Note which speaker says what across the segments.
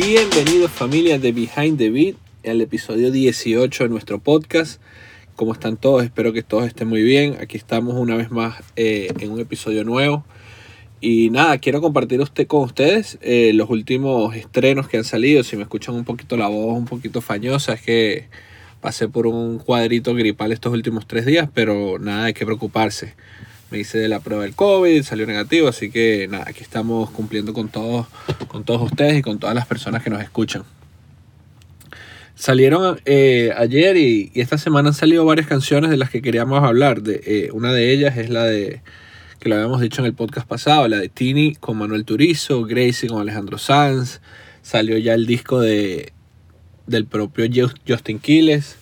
Speaker 1: Bienvenidos familia de Behind the Beat al episodio 18 de nuestro podcast. ¿Cómo están todos? Espero que todos estén muy bien. Aquí estamos una vez más eh, en un episodio nuevo. Y nada, quiero compartir con ustedes eh, los últimos estrenos que han salido. Si me escuchan un poquito la voz, un poquito fañosa, es que pasé por un cuadrito gripal estos últimos tres días, pero nada, hay que preocuparse. Me hice de la prueba del COVID, salió negativo, así que nada, aquí estamos cumpliendo con todos, con todos ustedes y con todas las personas que nos escuchan. Salieron eh, ayer y, esta semana han salido varias canciones de las que queríamos hablar. De, eh, una de ellas es la de que lo habíamos dicho en el podcast pasado, la de Tini con Manuel Turizo, Gracie con Alejandro Sanz, salió ya el disco de, del propio Justin Quiles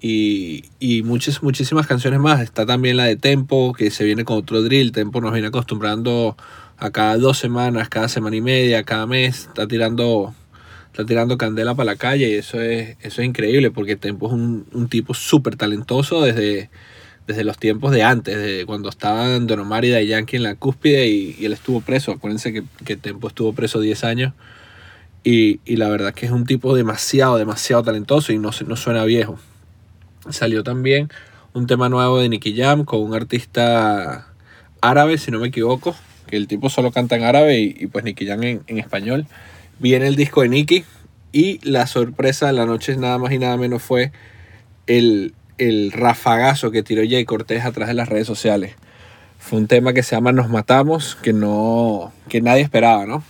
Speaker 1: y, y muchas, muchísimas canciones más. Está también la de Tempo, que se viene con otro drill. Tempo nos viene acostumbrando a cada dos semanas, cada semana y media, cada mes, está tirando está tirando candela para la calle y eso es, eso es increíble porque Tempo es un, un tipo súper talentoso desde, desde los tiempos de antes, de cuando estaban Don Omar y Day Yankee en la cúspide y, él estuvo preso. Acuérdense que, que Tempo estuvo preso 10 años. Y, y, la verdad que es un tipo demasiado, demasiado talentoso y no, no suena viejo. Salió también un tema nuevo de Nicky Jam con un artista árabe, si no me equivoco, que el tipo solo canta en árabe y, pues Nicky Jam en, en, español. Viene el disco de Nicky y la sorpresa de la noche nada más y nada menos fue el, el rafagazo que tiró Jay Cortés atrás de las redes sociales. Fue un tema que se llama Nos Matamos, que no que nadie esperaba, ¿no?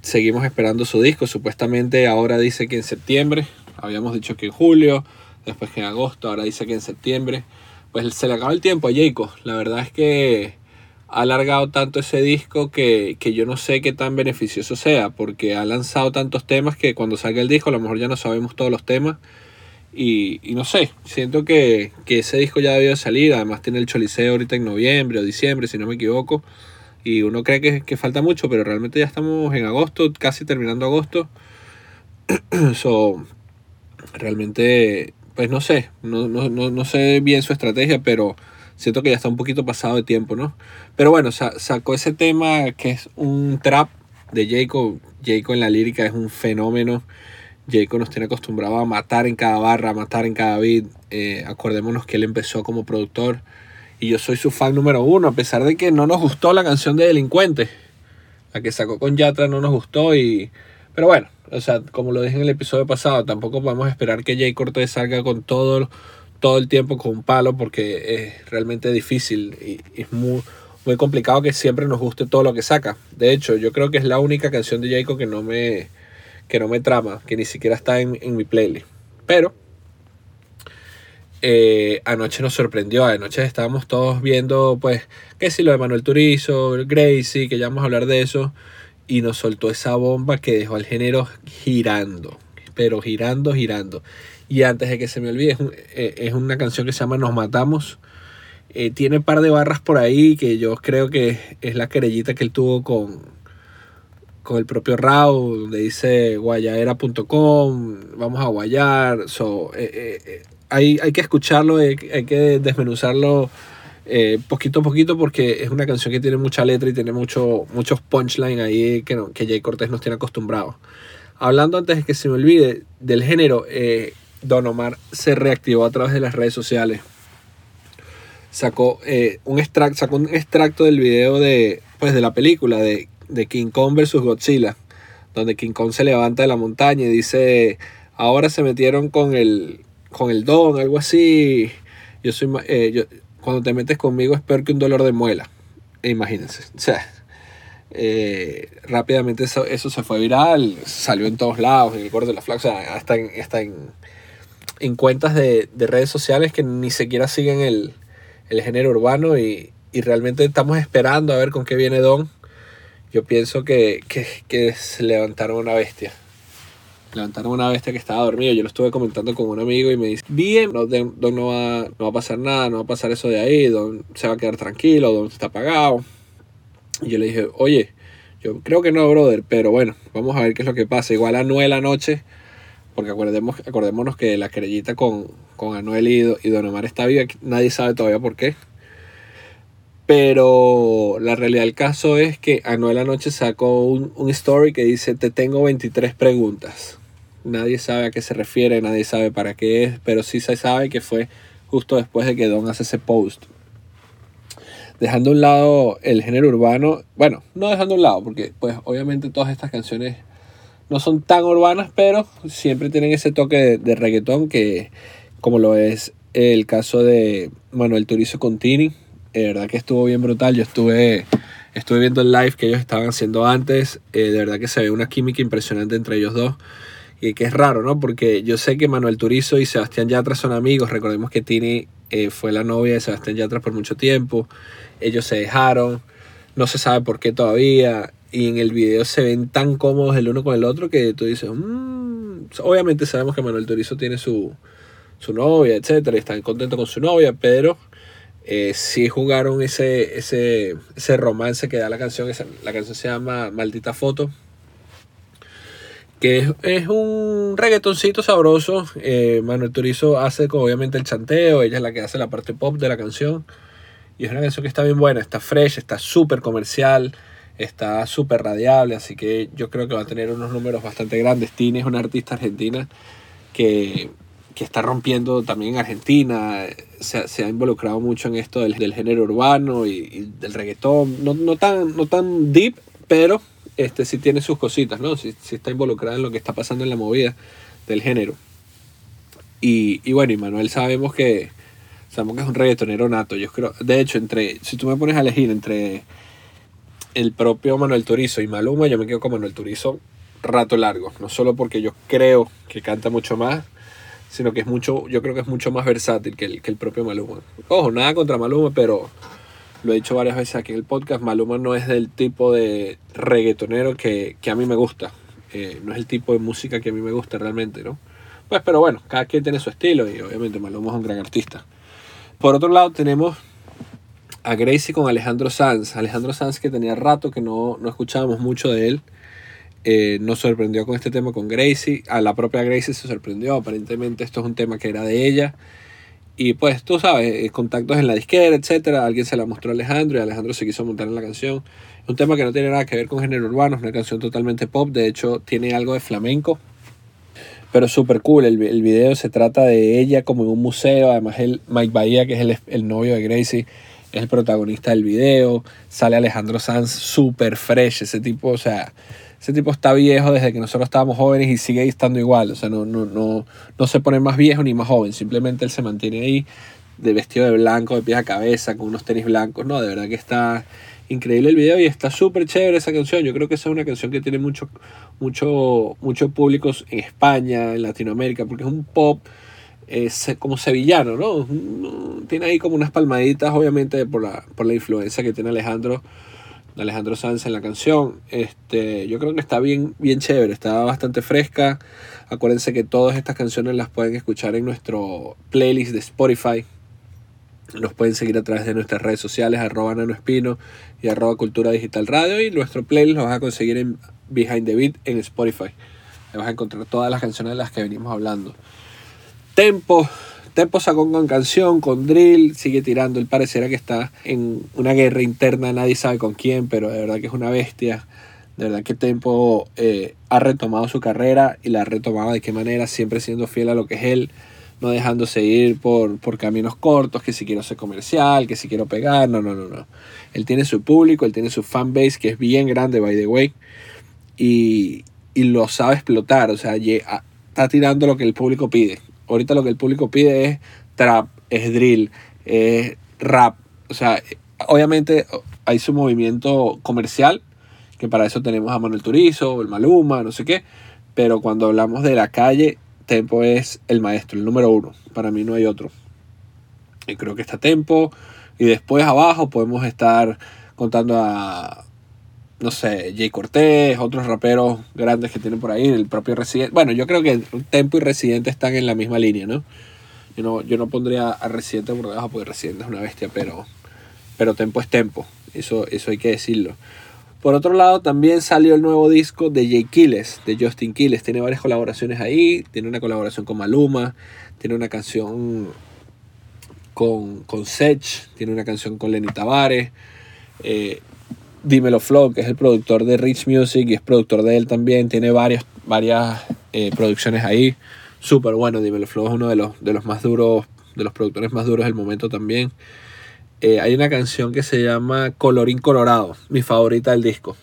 Speaker 1: Seguimos esperando su disco, supuestamente ahora dice que en septiembre, habíamos dicho que en julio, después que en agosto, ahora dice que en septiembre. Pues se le acaba el tiempo a Jayco. La verdad es que ha alargado tanto ese disco que, que, yo no sé qué tan beneficioso sea, porque ha lanzado tantos temas que cuando salga el disco a lo mejor ya no sabemos todos los temas y, y no sé, siento que, que, ese disco ya debió salir. Además, tiene el Choliseo ahorita en noviembre o diciembre, si no me equivoco. Y uno cree que, que falta mucho, pero realmente ya estamos en agosto, casi terminando agosto. so, realmente, pues no sé, no, no, no, no, sé bien su estrategia, pero siento que ya está un poquito pasado de tiempo, ¿no? Pero bueno, sa sacó ese tema que es un trap de Jacob. Jacob en la lírica es un fenómeno. Jacob nos tiene acostumbrado a matar en cada barra, a matar en cada beat. Eh, acordémonos que él empezó como productor y yo soy su fan número uno, a pesar de que no nos gustó la canción de Delincuente. La que sacó con Yatra no nos gustó y... Pero bueno, o sea, como lo dije en el episodio pasado, tampoco podemos esperar que Jay Cortez salga con todo, todo el tiempo con un palo porque es realmente difícil y, es muy, muy complicado que siempre nos guste todo lo que saca. De hecho, yo creo que es la única canción de Jayco que no me que no me trama, que ni siquiera está en, en mi playlist. Pero eh, anoche nos sorprendió, anoche estábamos todos viendo, pues, qué si lo de Manuel Turizo, Gracie, que ya vamos a hablar de eso, y nos soltó esa bomba que dejó al género girando, pero girando, girando. Y antes de que se me olvide, es, eh, una canción que se llama Nos Matamos. Eh, tiene un par de barras por ahí que yo creo que es la querellita que él tuvo con, con el propio Raúl, donde dice guayadera.com, vamos a guayar. So, eh, eh, hay, hay, que escucharlo, hay que desmenuzarlo eh, poquito a poquito porque es una canción que tiene mucha letra y tiene mucho, muchos punchlines ahí que, no, que Jay Cortés nos tiene acostumbrados. Hablando antes de que se me olvide del género, Don Omar se reactivó a través de las redes sociales. Sacó, un extracto, sacó un extracto del video de, pues, de la película de de King Kong versus Godzilla, donde King Kong se levanta de la montaña y dice, ahora se metieron con el, con el don, algo así. Yo soy, eh, yo, cuando te metes conmigo es peor que un dolor de muela. Imagínense. O sea, eh, rápidamente eso, se fue viral, salió en todos lados, en el corte de la flaca, o sea, hasta en, hasta en, en cuentas de, de, redes sociales que ni siquiera siguen el, el género urbano y, y realmente estamos esperando a ver con qué viene Don yo pienso que, que se levantaron una bestia. Levantaron una bestia que estaba dormida. Yo lo estuve comentando con un amigo y me dice, bien, Don, don no, va, no va a pasar nada, no va a pasar eso de ahí, Don se va a quedar tranquilo, Don está apagado. Y yo le dije, oye, yo creo que no, brother, pero bueno, vamos a ver qué es lo que pasa. Igual a 9 la noche, porque acordemos, acordémonos que la querellita con, con Anuel y, y Don Omar está viva, nadie sabe todavía por qué. Pero la realidad del caso es que Anuel anoche sacó un, un story que dice, te tengo 23 preguntas. Nadie sabe a qué se refiere, nadie sabe para qué es, pero sí se sabe que fue justo después de que Don hace ese post. Dejando a un lado el género urbano, bueno, no dejando a un lado, porque pues obviamente todas estas canciones no son tan urbanas, pero siempre tienen ese toque de, de reggaetón que, como lo es el caso de Manuel Turizo Contini, de verdad que estuvo bien brutal. Yo estuve, estuve viendo el live que ellos estaban haciendo antes. Eh, de verdad que se ve una química impresionante entre ellos dos. Y que es raro, ¿no? Porque yo sé que Manuel Turizo y Sebastián Yatra son amigos. Recordemos que Tini eh, fue la novia de Sebastián Yatra por mucho tiempo. Ellos se dejaron. No se sabe por qué todavía. Y en el video se ven tan cómodos el uno con el otro que tú dices, mmm. obviamente sabemos que Manuel Turizo tiene su, su novia, etcétera, y están contentos con su novia, pero eh, sí jugaron ese, ese, ese romance que da la canción. la canción se llama Maldita Foto. Que es, un reggaetoncito sabroso. Eh, Manuel Turizo hace obviamente el chanteo. Ella es la que hace la parte pop de la canción. Y es una canción que está bien buena, está fresh, está súper comercial, está súper radiable. Así que yo creo que va a tener unos números bastante grandes. Tini es una artista argentina que que está rompiendo también en Argentina, se, ha involucrado mucho en esto del, del género urbano y, del reggaetón, no, no, tan, no tan deep, pero este, sí tiene sus cositas, ¿no? Sí, está involucrada en lo que está pasando en la movida del género. Y, y bueno, y Manuel sabemos que, sabemos que es un reggaetonero nato, yo creo, de hecho, entre, si tú me pones a elegir entre el propio Manuel Turizo y Maluma, yo me quedo con Manuel Turizo rato largo, no solo porque yo creo que canta mucho más, sino que es mucho, yo creo que es mucho más versátil que el, que el propio Maluma. Ojo, nada contra Maluma, pero lo he dicho varias veces aquí en el podcast, Maluma no es del tipo de reggaetonero que, que a mí me gusta. Eh, no es el tipo de música que a mí me gusta realmente, ¿no? Pues, pero bueno, cada quien tiene su estilo y obviamente Maluma es un gran artista. Por otro lado tenemos a Gracie con Alejandro Sanz. Alejandro Sanz que tenía rato que no, no escuchábamos mucho de él. Eh, nos sorprendió con este tema con Gracie. A la propia Gracie se sorprendió. Aparentemente esto es un tema que era de ella. Y pues tú sabes, eh, contactos en la disquera, etcétera. Alguien se la mostró a Alejandro y Alejandro se quiso montar en la canción. Un tema que no tiene nada que ver con género urbano, es una canción totalmente pop. De hecho, tiene algo de flamenco. Pero súper cool. El, el, video se trata de ella como en un museo. Además, el Mike Bahía, que es el, el novio de Gracie, es el protagonista del video. Sale Alejandro Sanz súper fresh. Ese tipo, o sea, ese tipo está viejo desde que nosotros estábamos jóvenes y sigue estando igual. O sea, no, no, no, no se pone más viejo ni más joven. Simplemente él se mantiene ahí de vestido de blanco, de pies a cabeza, con unos tenis blancos. No, de verdad que está increíble el video y está súper chévere esa canción. Yo creo que esa es una canción que tiene mucho, mucho, mucho público en España, en Latinoamérica, porque es un pop como sevillano, ¿no? Tiene ahí como unas palmaditas, obviamente, por la, por la influencia que tiene Alejandro Alejandro Sanz en la canción. Este, yo creo que está bien, bien chévere, está bastante fresca. Acuérdense que todas estas canciones las pueden escuchar en nuestro playlist de Spotify. Nos pueden seguir a través de nuestras redes sociales, arroba nanoespino y arroba cultura digital radio. Y nuestro playlist lo vas a conseguir en Behind the Beat en Spotify. Ahí vas a encontrar todas las canciones de las que venimos hablando. Tempo, Tempo sacó con canción, con drill, sigue tirando. Él pareciera que está en una guerra interna, nadie sabe con quién, pero de verdad que es una bestia. De verdad que Tempo eh, ha retomado su carrera y la ha retomado de qué manera, siempre siendo fiel a lo que es él, no dejándose ir por, por caminos cortos, que si quiero ser comercial, que si quiero pegar, no, no, no, no. Él tiene su público, él tiene su fanbase, que es bien grande, by the way, y, y lo sabe explotar, o sea, está tirando lo que el público pide ahorita lo que el público pide es trap, es drill, es rap. O sea, obviamente hay su movimiento comercial, que para eso tenemos a Manuel Turizo, el Maluma, no sé qué. Pero cuando hablamos de la calle, Tempo es el maestro, el número uno. Para mí no hay otro. Y creo que está Tempo. Y después abajo podemos estar contando a no sé, Jay Cortés, otros raperos grandes que tienen por ahí, el propio Residente. Bueno, yo creo que Tempo y Residente están en la misma línea, ¿no? Yo no, yo no pondría a Residente por debajo porque Residente es una bestia, pero, pero Tempo es Tempo, eso, eso hay que decirlo. Por otro lado, también salió el nuevo disco de Jay Kiles, de Justin Kiles. Tiene varias colaboraciones ahí, tiene una colaboración con Maluma, tiene una canción con, con Sech, tiene una canción con Lenny Tavares. Eh, Dímelo Flow, que es el productor de Rich Music y es productor de él también, tiene varias, varias eh, producciones ahí. Súper bueno, Dímelo Flow es uno de los, de los más duros, de los productores más duros del momento también. Eh, hay una canción que se llama Colorín Colorado, mi favorita del disco.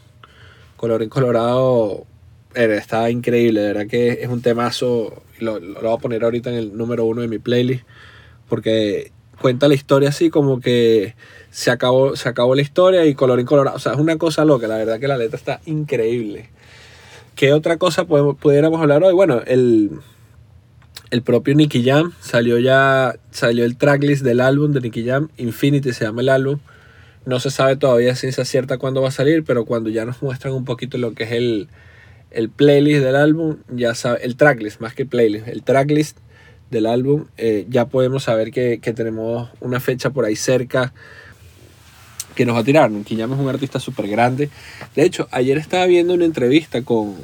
Speaker 1: Colorín Colorado está increíble, de verdad que es un temazo. Lo, lo voy a poner ahorita en el número uno de mi playlist porque cuenta la historia así como que se acabó, se acabó la historia y colorín colorado. O sea, es una cosa loca, la verdad que la letra está increíble. ¿Qué otra cosa podemos, pudiéramos hablar hoy? Bueno, el, el propio Nicky Jam salió ya, salió el tracklist del álbum de Nicky Jam, Infinity se llama el álbum. No se sabe todavía ciencia cierta cuándo va a salir, pero cuando ya nos muestran un poquito lo que es el, el playlist del álbum, ya sabe, el tracklist, más que playlist, el tracklist del álbum, eh, ya podemos saber que, tenemos una fecha por ahí cerca que nos va a tirar. Nicky es un artista súper grande. De hecho, ayer estaba viendo una entrevista con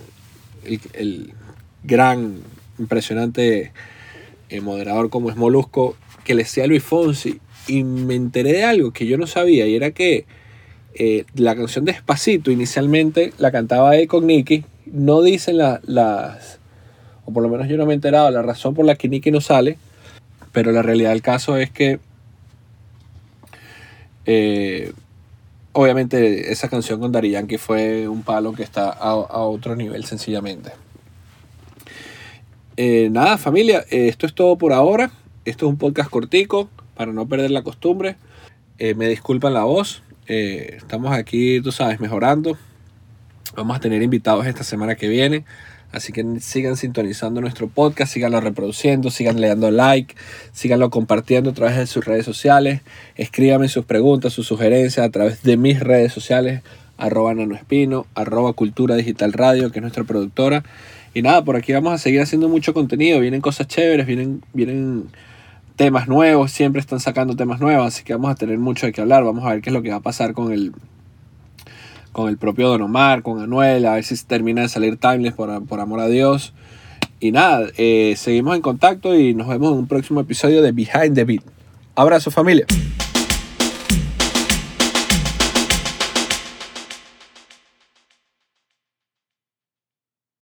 Speaker 1: el, gran, impresionante eh, moderador como es Molusco, que le decía a Luis Fonsi, y me enteré de algo que yo no sabía, y era que eh, la canción Despacito inicialmente la cantaba él con Nicky, no dicen las o por lo menos yo no me he enterado la razón por la que Nicky no sale, pero la realidad del caso es que eh, obviamente esa canción con Dari Yankee fue un palo que está a, otro nivel sencillamente. Eh, nada familia, eh, esto es todo por ahora. Esto es un podcast cortico para no perder la costumbre. me disculpan la voz. estamos aquí, tú sabes, mejorando. Vamos a tener invitados esta semana que viene. Así que sigan sintonizando nuestro podcast, síganlo reproduciendo, sigan le dando like, síganlo compartiendo a través de sus redes sociales. Escríbanme sus preguntas, sus sugerencias a través de mis redes sociales, arroba nanoespino, arroba cultura digital radio, que es nuestra productora. Y nada, por aquí vamos a seguir haciendo mucho contenido. Vienen cosas chéveres, vienen, vienen temas nuevos, siempre están sacando temas nuevos, así que vamos a tener mucho de qué hablar. Vamos a ver qué es lo que va a pasar con el con el propio Don Omar, con Anuel, a si termina de salir Timeless por, amor a Dios. Y nada, eh, seguimos en contacto y nos vemos en un próximo episodio de Behind the Beat. Abrazo familia.